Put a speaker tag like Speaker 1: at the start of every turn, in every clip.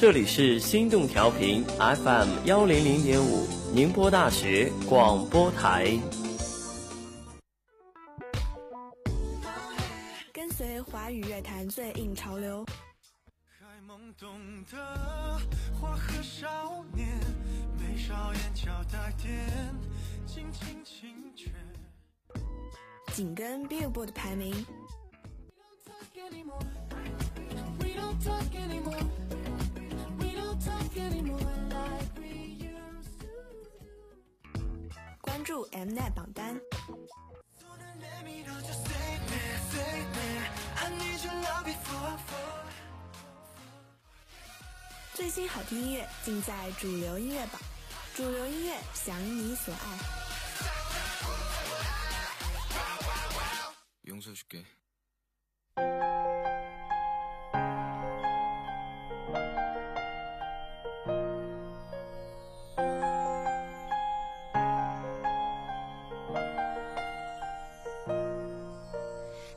Speaker 1: 这里是心动调频 FM 幺零零点五，宁波大学广播台。
Speaker 2: 跟随华语乐坛最硬潮流。
Speaker 3: 还懵懂的花和少年，眉梢眼角带点轻轻轻却
Speaker 2: 紧跟 Billboard 排名。关注 Mnet 榜单。最新好听音乐尽在主流音乐榜，主流音乐享你所爱。용서해줄게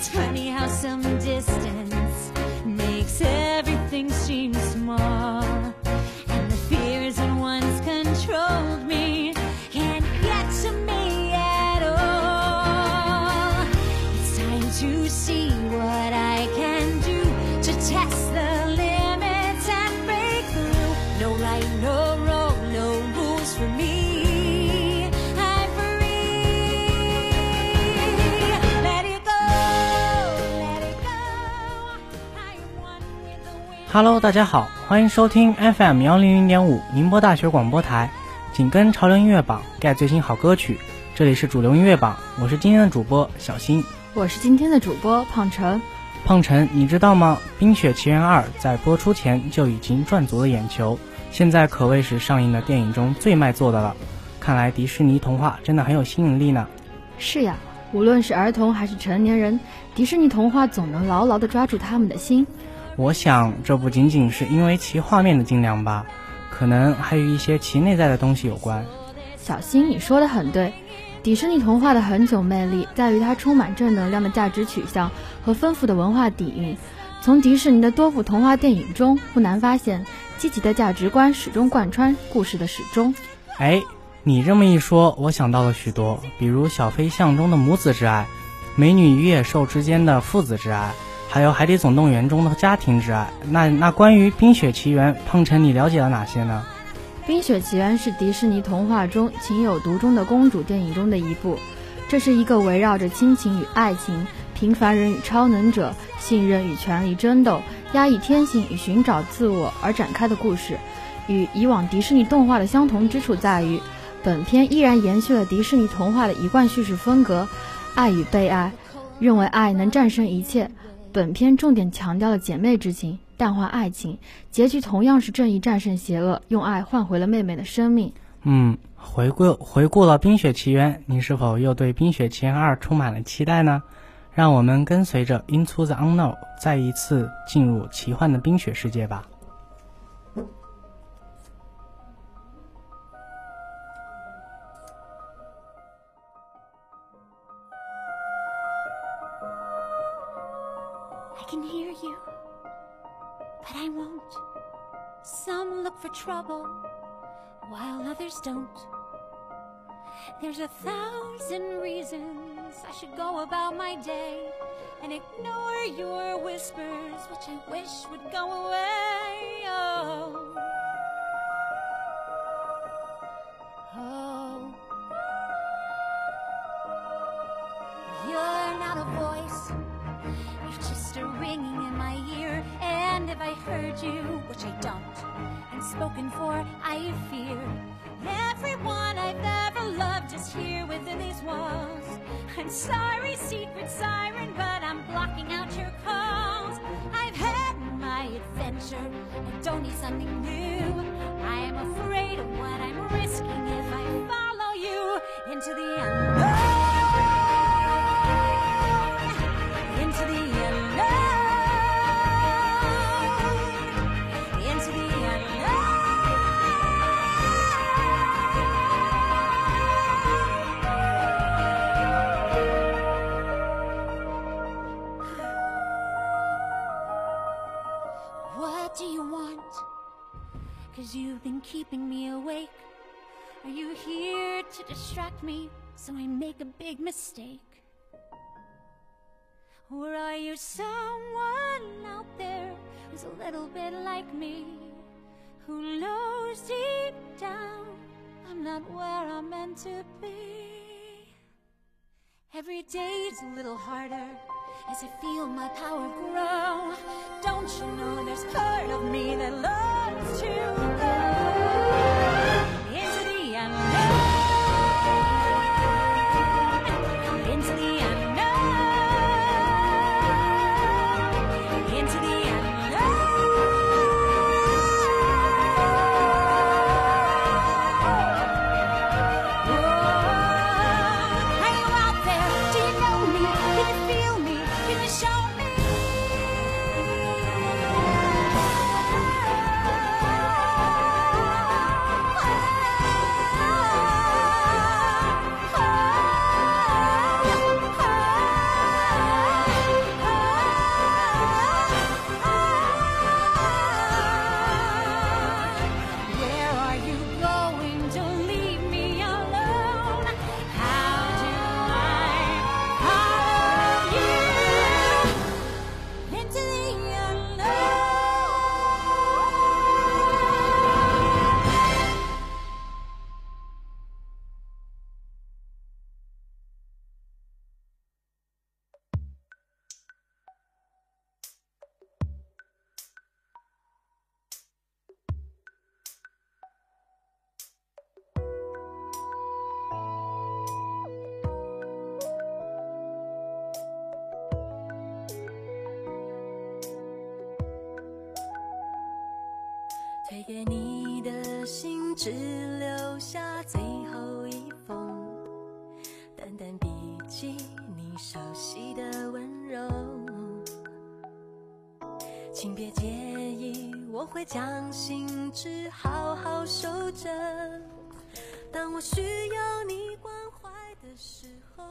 Speaker 4: It's funny how some distance
Speaker 5: Hello，大家好，欢迎收听 FM 幺零零点五宁波大学广播台，紧跟潮流音乐榜盖最新好歌曲。这里是主流音乐榜，我是今天的主播小新。
Speaker 6: 我是今天的主播胖晨。
Speaker 5: 胖晨，你知道吗？《冰雪奇缘二》在播出前就已经赚足了眼球，现在可谓是上映的电影中最卖座的了。看来迪士尼童话真的很有吸引力呢。
Speaker 6: 是呀，无论是儿童还是成年人，迪士尼童话总能牢牢地抓住他们的心。
Speaker 5: 我想这不仅仅是因为其画面的精良吧，可能还与一些其内在的东西有关。
Speaker 6: 小新，你说的很对。迪士尼童话的恒久魅力在于它充满正能量的价值取向和丰富的文化底蕴。从迪士尼的多部童话电影中，不难发现，积极的价值观始终贯穿故事的始终。
Speaker 5: 哎，你这么一说，我想到了许多，比如小飞象中的母子之爱，美女与野兽之间的父子之爱，还有海底总动员中的家庭之爱。那那关于冰雪奇缘，胖晨你了解了哪些呢？
Speaker 6: 《冰雪奇缘》是迪士尼童话中情有独钟的公主电影中的一部，这是一个围绕着亲情与爱情、平凡人与超能者、信任与权力争斗、压抑天性与寻找自我而展开的故事。与以往迪士尼动画的相同之处在于，本片依然延续了迪士尼童话的一贯叙事风格，爱与被爱，认为爱能战胜一切。本片重点强调了姐妹之情，淡化爱情，结局同样是正义战胜邪恶，用爱换回了妹妹的生命。
Speaker 5: 嗯，回顾回顾了《冰雪奇缘》，你是否又对《冰雪奇缘二》充满了期待呢？让我们跟随着《Into the Unknown》再一次进入奇幻的冰雪世界吧。
Speaker 4: Trouble, while others don't. There's a thousand reasons I should go about my day and ignore your whispers, which I wish would go away. Oh. Oh. You're not a voice, you're just a ringing in my ear. If I heard you, which I don't, and spoken for, I fear everyone I've ever loved is here within these walls. I'm sorry, secret siren, but I'm blocking out your calls. I've had my adventure and don't need something new. I am afraid of what I'm risking if I follow you into the unknown. Here to distract me so I make a big mistake? Or are you someone out there who's a little bit like me? Who knows deep down I'm not where I'm meant to be? Every day's a little harder as I feel my power grow.
Speaker 7: 给你的信，只留下最后一封，淡淡笔记，你熟悉的温柔。请别介意，我会将信纸好好收着。当我需要你关怀的时候。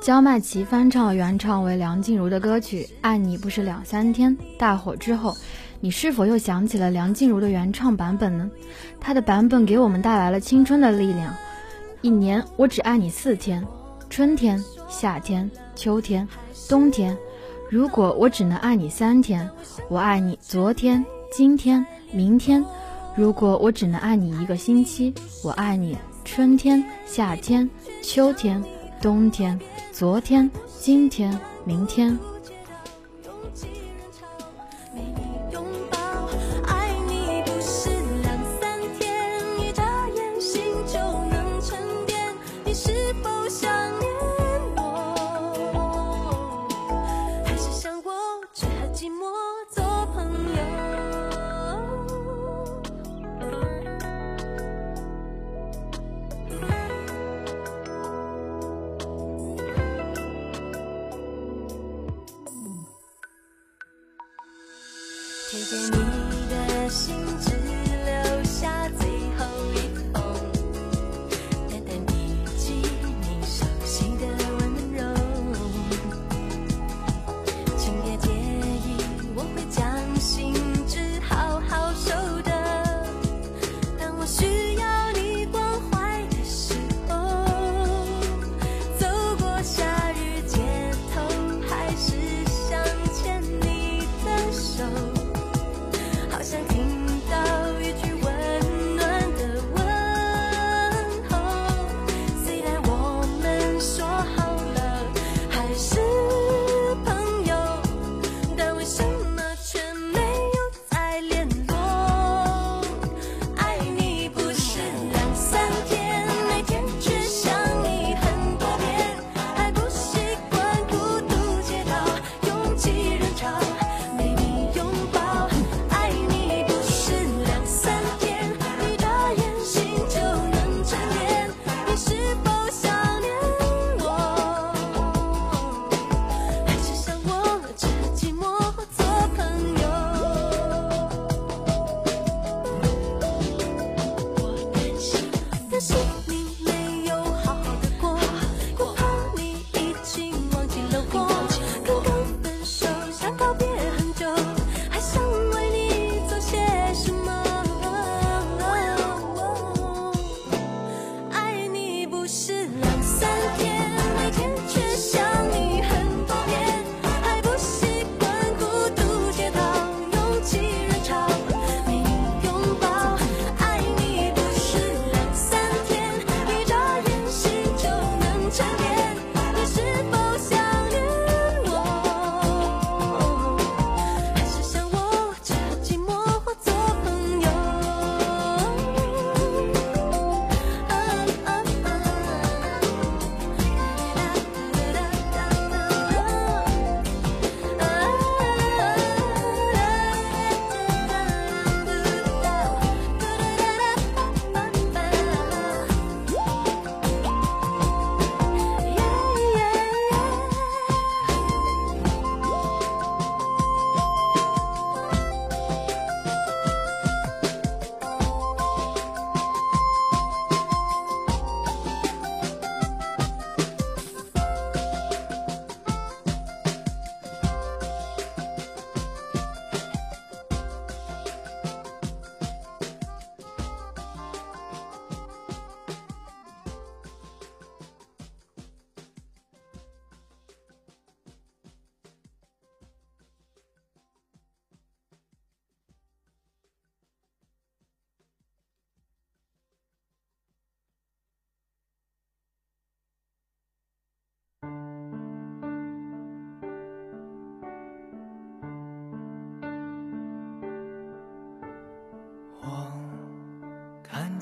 Speaker 6: 焦麦琪翻唱原唱为梁静茹的歌曲《爱你不是两三天》大火之后，你是否又想起了梁静茹的原唱版本呢？她的版本给我们带来了青春的力量。一年我只爱你四天，春天、夏天、秋天、冬天。如果我只能爱你三天，我爱你昨天、今天、明天。如果我只能爱你一个星期，我爱你春天、夏天、秋天、冬天、昨天、今天、明天。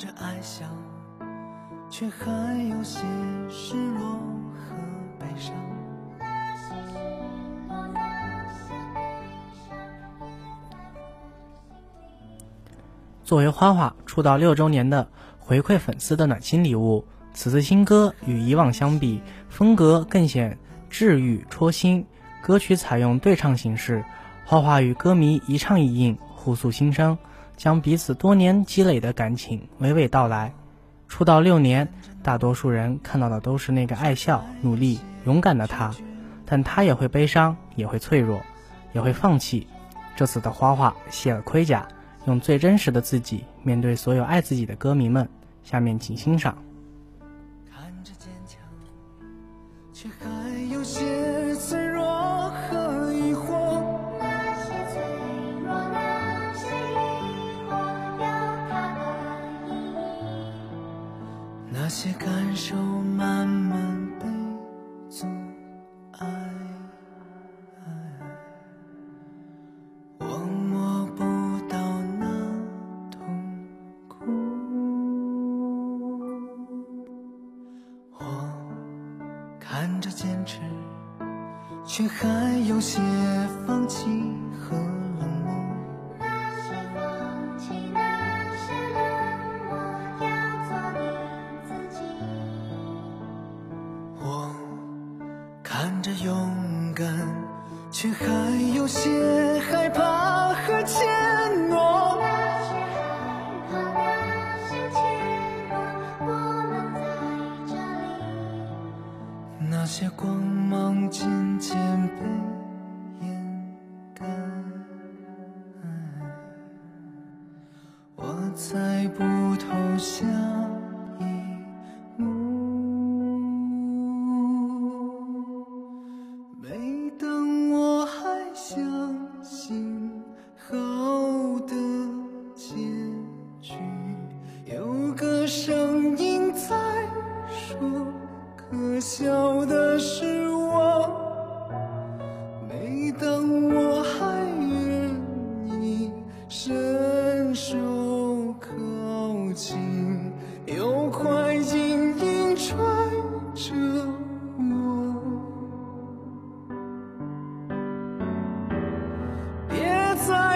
Speaker 3: 着爱笑，却还有些失落和悲伤。
Speaker 5: 作为花花出道六周年的回馈粉丝的暖心礼物，此次新歌与以往相比，风格更显治愈戳心。歌曲采用对唱形式，花花与歌迷一唱一应，互诉心声，将彼此多年积累的感情娓娓道来。出道六年，大多数人看到的都是那个爱笑、努力、勇敢的他，但他也会悲伤，也会脆弱，也会放弃。这次的花花卸了盔甲。用最真实的自己面对所有爱自己的歌迷们。下面请欣赏。
Speaker 3: 看着坚强，却些感受慢慢着勇敢，却还有些害怕和怯懦。
Speaker 7: 那些害怕，那些怯懦，我们在这里。
Speaker 3: 那些光芒渐渐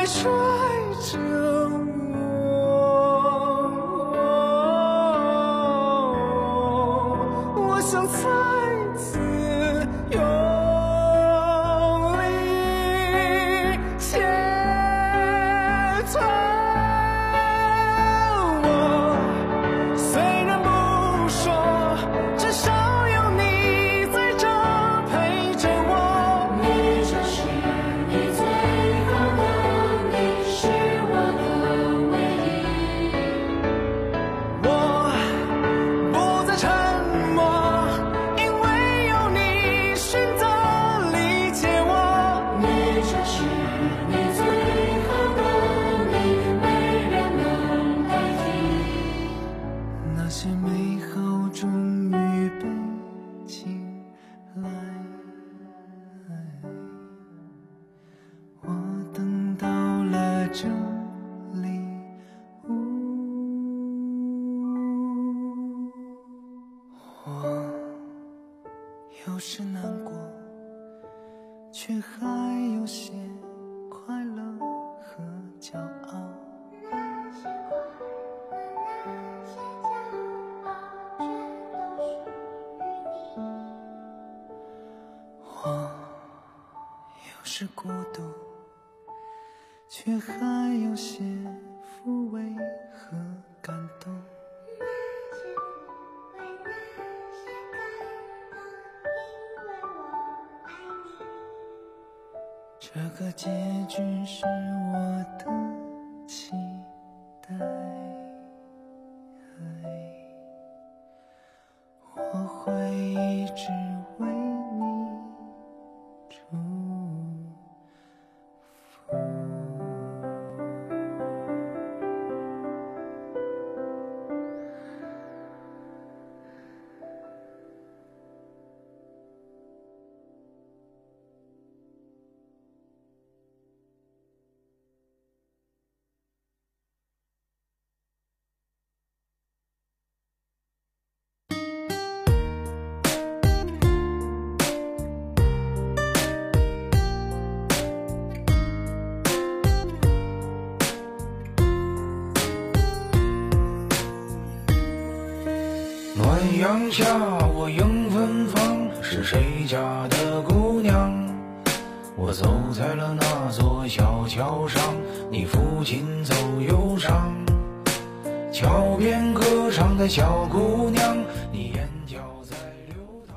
Speaker 3: 追着。有时难过，却还
Speaker 8: 阳下，我迎芬芳，是谁家的姑娘？我走在了那座小桥上，你抚琴奏忧伤。桥边歌唱的小姑娘，你眼角在流淌。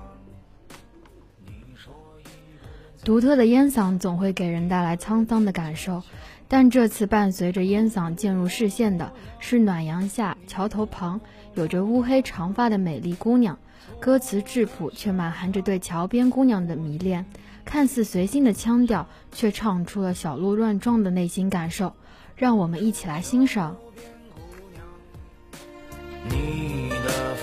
Speaker 8: 你说一
Speaker 6: 独特的烟嗓总会给人带来沧桑的感受，但这次伴随着烟嗓进入视线的是暖阳下桥头旁有着乌黑长发的美丽姑娘。歌词质朴，却满含着对桥边姑娘的迷恋。看似随性的腔调，却唱出了小鹿乱撞的内心感受。让我们一起来欣赏。
Speaker 8: 你的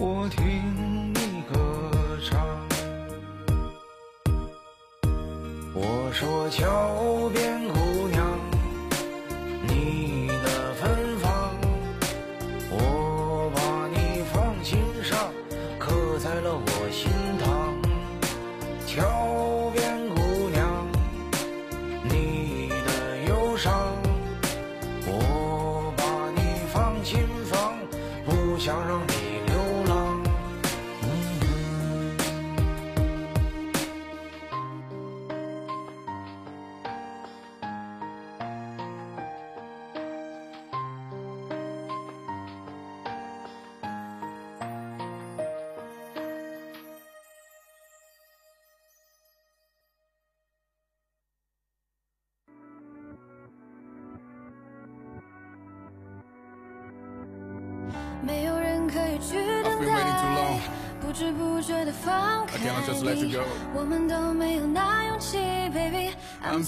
Speaker 8: 我听你歌唱。我说桥边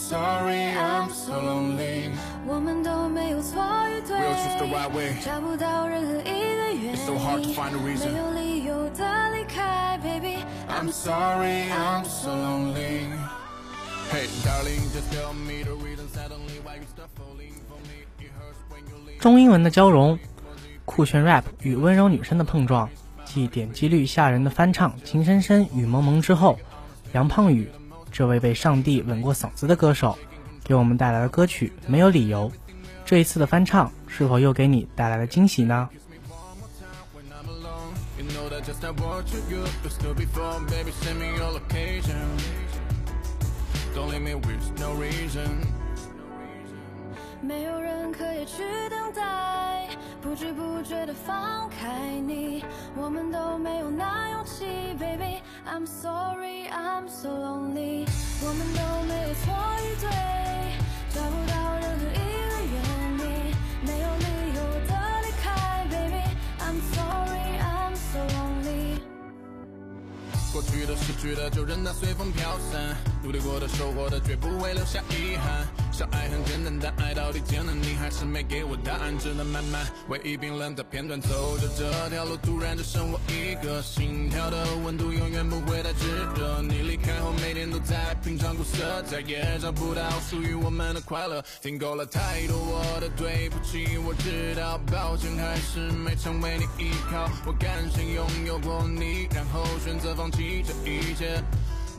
Speaker 9: sorry, I'm so lonely.
Speaker 7: 我们都没有错与对.找不到任何一个原因.没有理由的离开，baby。
Speaker 9: I'm sorry, I'm so lonely. Hey, darling, just tell me the reason suddenly why you stop falling for me. It hurts when you leave.
Speaker 5: 中英文的交融，酷炫 rap 与温柔女生的碰撞，继点击率吓人的翻唱《情深深雨蒙蒙》之后，杨胖宇这位被上帝吻过嗓子的歌手给我们带来的歌曲没有理由。这一次的翻唱是否又给你带来了惊喜呢
Speaker 9: ？Don't leave me with no reason.
Speaker 7: 没有人可以去等待，不知不觉的放开你，我们都没有那勇气，baby。I'm sorry, I'm so lonely。我们都没有错与对，找不到任何一个原因，没有理由的离开，baby。I'm sorry, I'm so lonely。
Speaker 9: 过去的、失去的，就任它随风飘散。努力过的、收获的，绝不会留下遗憾。相爱很简单，但爱到底艰难，你还是没给我答案，只能慢慢回忆冰冷的片段。走着这条路，突然就剩我一个，心跳的温度永远不会太炙热。你离开后，每天都在品尝苦涩，再也找不到属于我们的快乐。听够了太多我的对不起，我知道，抱歉还是没成为你依靠。我甘心拥有过你，然后选择放弃这一切，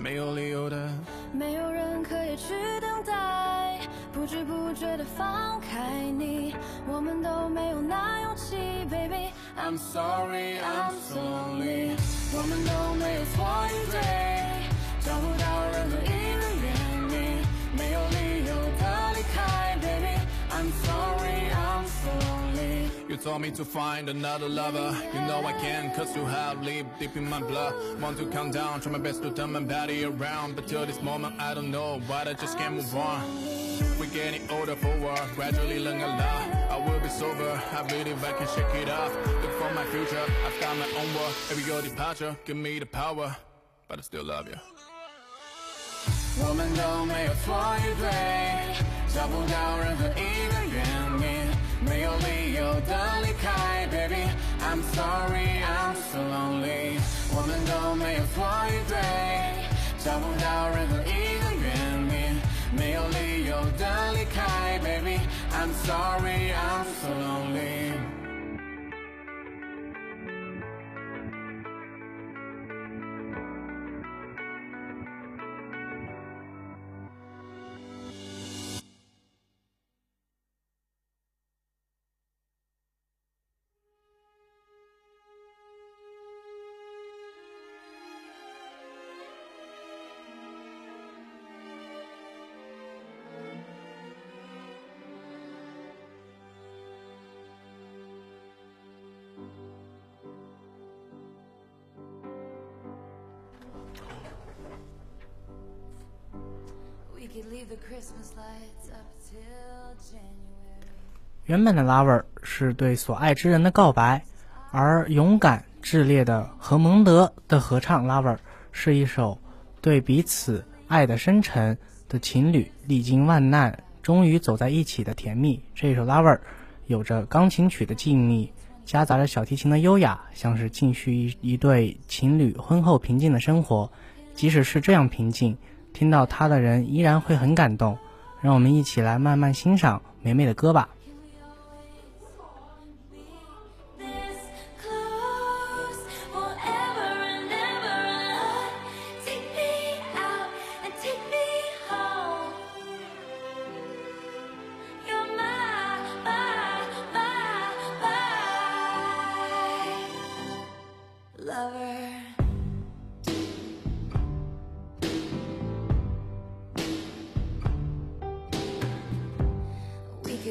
Speaker 9: 没有理由的。
Speaker 7: 没有人可以去等待，不知不觉的放开你，我们都没有那勇气，baby。
Speaker 9: I'm sorry, I'm so lonely.
Speaker 7: 我们都没有错与对，找不到任何
Speaker 9: told me to find another lover. You know I can, cause you have lived deep in my blood. Want to count down, try my best to turn my body around. But till this moment, I don't know why I just can't move on. We're getting older for what? Gradually learn a lot. I will be sober, I believe I can shake it off. Look for my future, I've got my own world. Every your departure, give me the power. But I still love you. 我们都没有错与对，找不到任何一个原因，没 有理由的离开，baby。I'm sorry, I'm so lonely。我们都没有错与对，找不到任何一个原因，没有理由的离开，baby。I'm sorry, I'm so lonely。
Speaker 5: 原本的 Lover 是对所爱之人的告白，而勇敢炽烈的和蒙德的合唱 Lover 是一首对彼此爱的深沉的情侣历经万难终于走在一起的甜蜜。这首 Lover 有着钢琴曲的静谧，夹杂着小提琴的优雅，像是继续一一对情侣婚后平静的生活。即使是这样平静，听到他的人依然会很感动。让我们一起来慢慢欣赏美美的歌吧。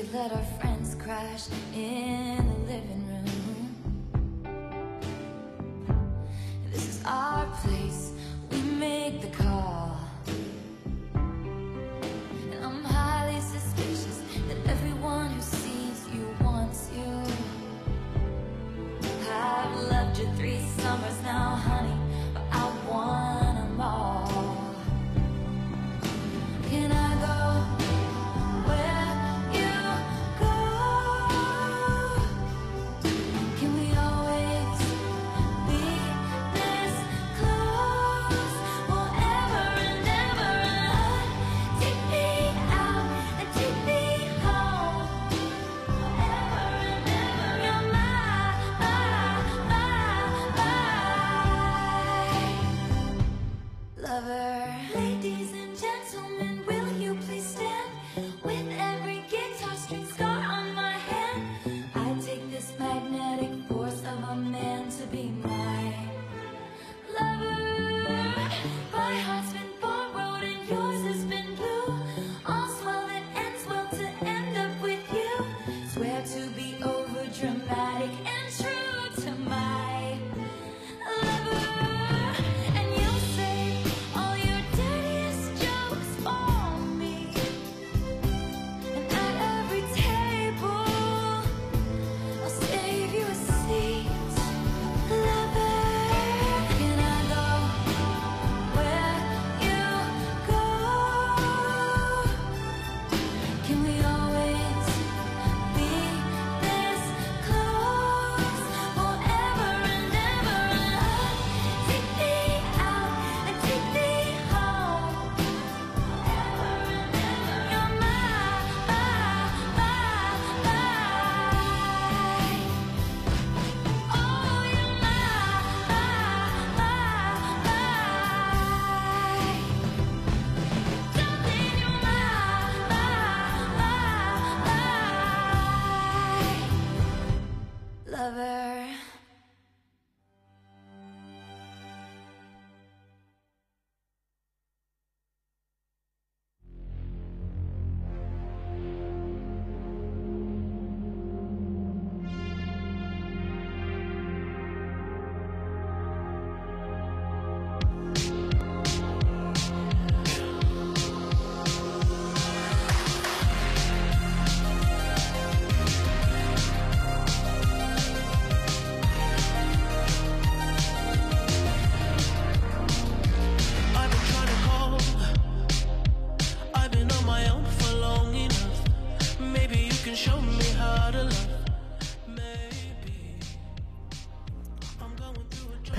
Speaker 4: We let our friends crash in the living room.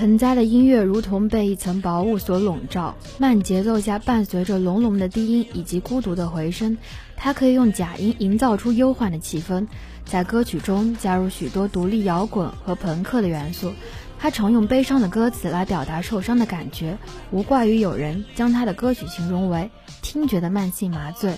Speaker 10: 盆栽的音乐如同被一层薄雾所笼罩，慢节奏下伴随着隆隆的低音以及孤独的回声，它可以用假音营造出忧患的气氛，在歌曲中加入许多独立摇滚和朋克的元素。他常用悲伤的歌词来表达受伤的感觉，无怪于有人将他的歌曲形容为听觉的慢性麻醉。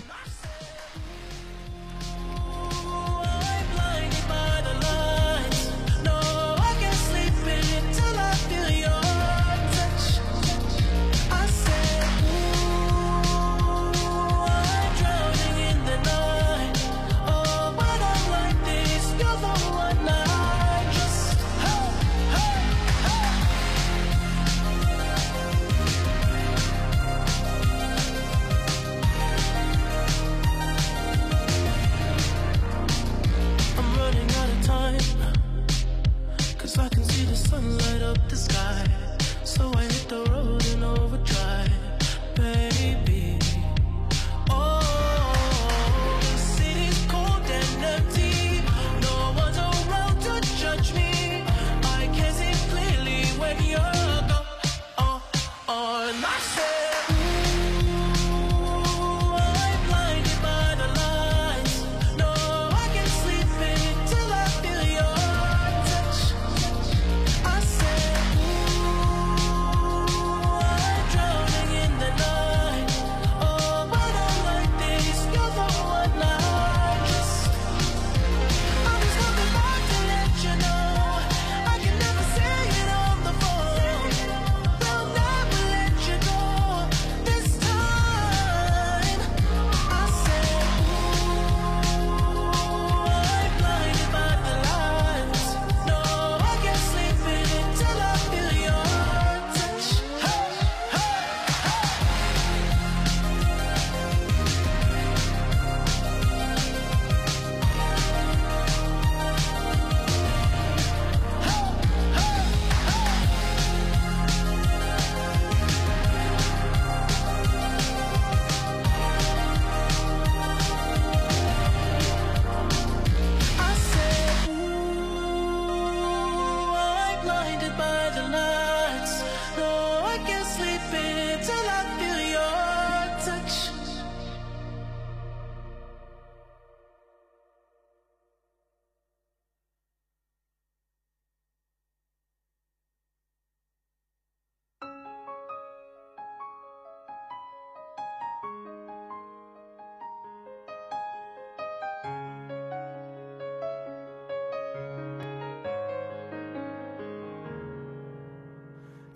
Speaker 11: Can't sleep until I feel your touch.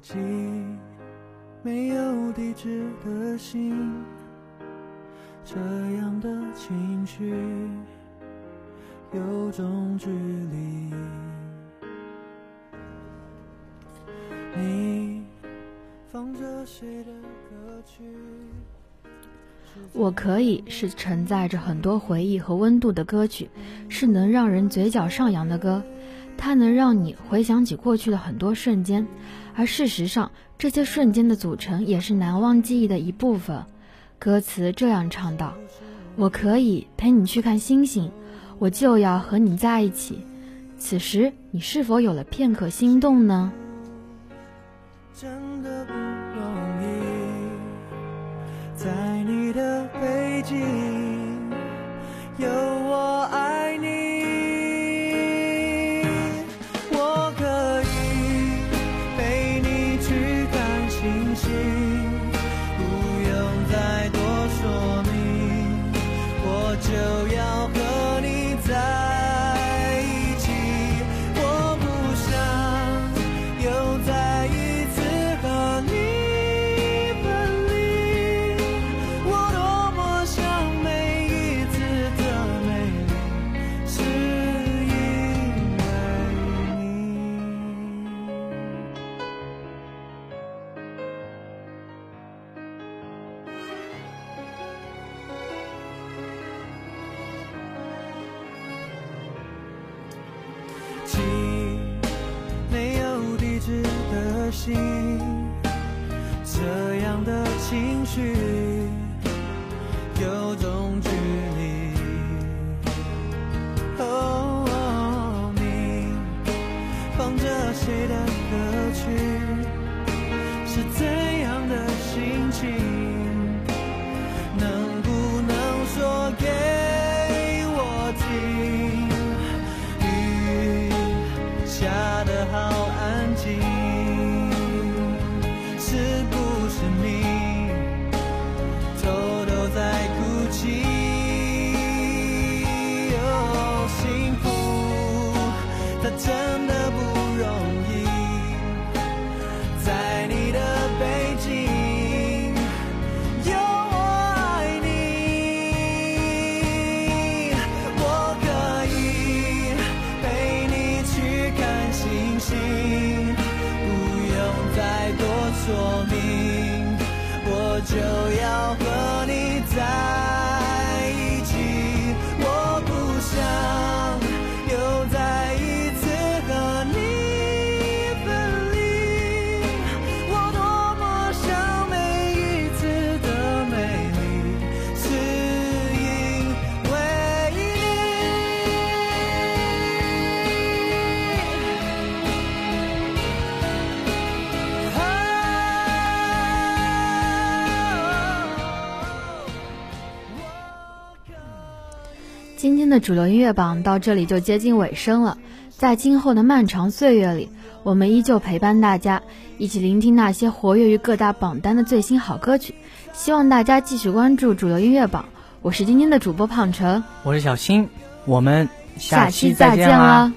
Speaker 3: 寄没有地址的信，这样的情绪有种距离。你放着谁的歌曲？
Speaker 10: 我可以是承载着很多回忆和温度的歌曲，是能让人嘴角上扬的歌，它能让你回想起过去的很多瞬间，而事实上，这些瞬间的组成也是难忘记忆的一部分。歌词这样唱道：“我可以陪你去看星星，我就要和你在一起。此时，你是否有了片刻心动呢？”
Speaker 3: 真的不容易，在你的背景有这样的情绪。
Speaker 6: 天的主流音乐榜到这里就接近尾声了，在今后的漫长岁月里，我们依旧陪伴大家，一起聆听那些活跃于各大榜单的最新好歌曲。希望大家继续关注主流音乐榜，我是今天的主播胖晨，
Speaker 5: 我是小新，我们
Speaker 6: 下
Speaker 5: 期
Speaker 6: 再见
Speaker 5: 啦
Speaker 6: 啦。